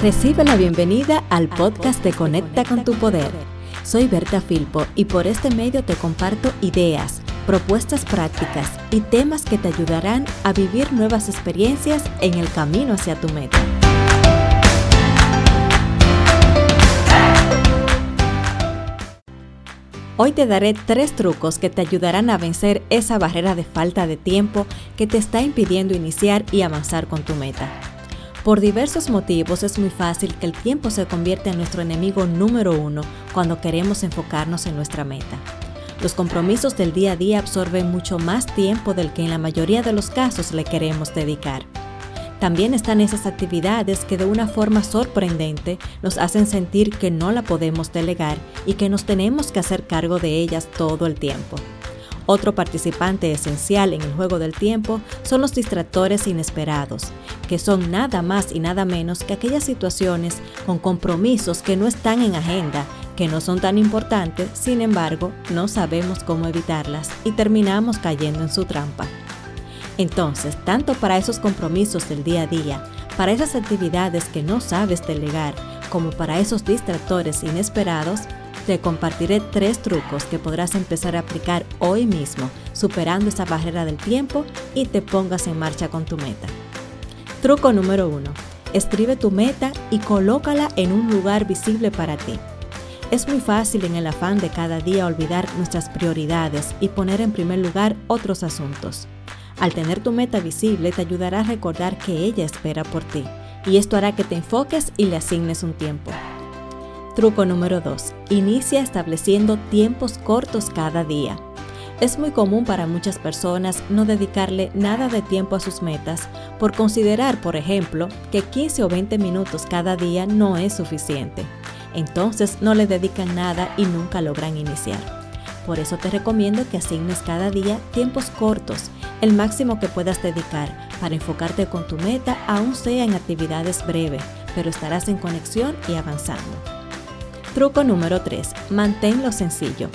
Recibe la bienvenida al podcast de Conecta con tu Poder. Soy Berta Filpo y por este medio te comparto ideas, propuestas prácticas y temas que te ayudarán a vivir nuevas experiencias en el camino hacia tu meta. Hoy te daré tres trucos que te ayudarán a vencer esa barrera de falta de tiempo que te está impidiendo iniciar y avanzar con tu meta. Por diversos motivos es muy fácil que el tiempo se convierta en nuestro enemigo número uno cuando queremos enfocarnos en nuestra meta. Los compromisos del día a día absorben mucho más tiempo del que en la mayoría de los casos le queremos dedicar. También están esas actividades que de una forma sorprendente nos hacen sentir que no la podemos delegar y que nos tenemos que hacer cargo de ellas todo el tiempo. Otro participante esencial en el juego del tiempo son los distractores inesperados, que son nada más y nada menos que aquellas situaciones con compromisos que no están en agenda, que no son tan importantes, sin embargo, no sabemos cómo evitarlas y terminamos cayendo en su trampa. Entonces, tanto para esos compromisos del día a día, para esas actividades que no sabes delegar, como para esos distractores inesperados, te compartiré tres trucos que podrás empezar a aplicar hoy mismo, superando esa barrera del tiempo y te pongas en marcha con tu meta. Truco número 1. Escribe tu meta y colócala en un lugar visible para ti. Es muy fácil en el afán de cada día olvidar nuestras prioridades y poner en primer lugar otros asuntos. Al tener tu meta visible te ayudará a recordar que ella espera por ti y esto hará que te enfoques y le asignes un tiempo. Truco número 2. Inicia estableciendo tiempos cortos cada día. Es muy común para muchas personas no dedicarle nada de tiempo a sus metas por considerar, por ejemplo, que 15 o 20 minutos cada día no es suficiente. Entonces no le dedican nada y nunca logran iniciar. Por eso te recomiendo que asignes cada día tiempos cortos, el máximo que puedas dedicar para enfocarte con tu meta, aún sea en actividades breves, pero estarás en conexión y avanzando. Truco número 3. Manténlo sencillo.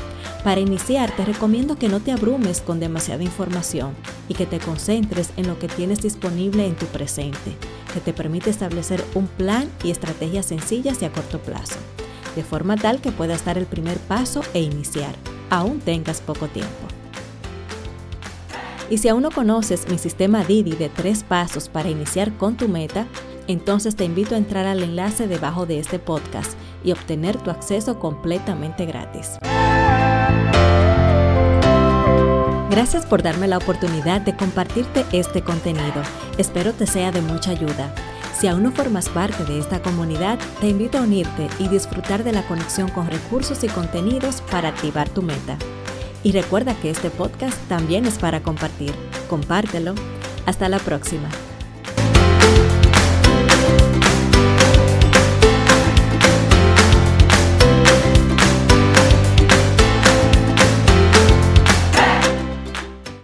Para iniciar te recomiendo que no te abrumes con demasiada información y que te concentres en lo que tienes disponible en tu presente, que te permite establecer un plan y estrategias sencillas y a corto plazo, de forma tal que puedas dar el primer paso e iniciar, aún tengas poco tiempo. Y si aún no conoces mi sistema Didi de tres pasos para iniciar con tu meta, entonces te invito a entrar al enlace debajo de este podcast y obtener tu acceso completamente gratis. Gracias por darme la oportunidad de compartirte este contenido. Espero te sea de mucha ayuda. Si aún no formas parte de esta comunidad, te invito a unirte y disfrutar de la conexión con recursos y contenidos para activar tu meta. Y recuerda que este podcast también es para compartir. Compártelo. Hasta la próxima.